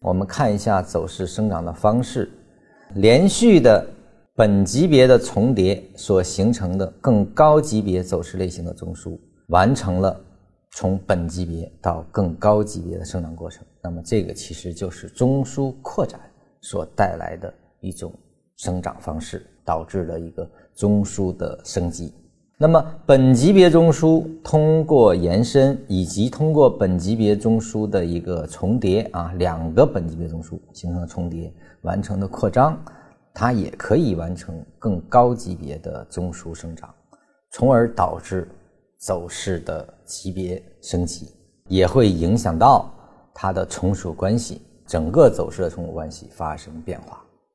我们看一下走势生长的方式，连续的本级别的重叠所形成的更高级别走势类型的中枢，完成了从本级别到更高级别的生长过程。那么这个其实就是中枢扩展所带来的一种生长方式，导致了一个中枢的升级。那么本级别中枢通过延伸以及通过本级别中枢的一个重叠啊，两个本级别中枢形成了重叠，完成的扩张，它也可以完成更高级别的中枢生长，从而导致走势的级别升级，也会影响到它的从属关系，整个走势的从属关系发生变化。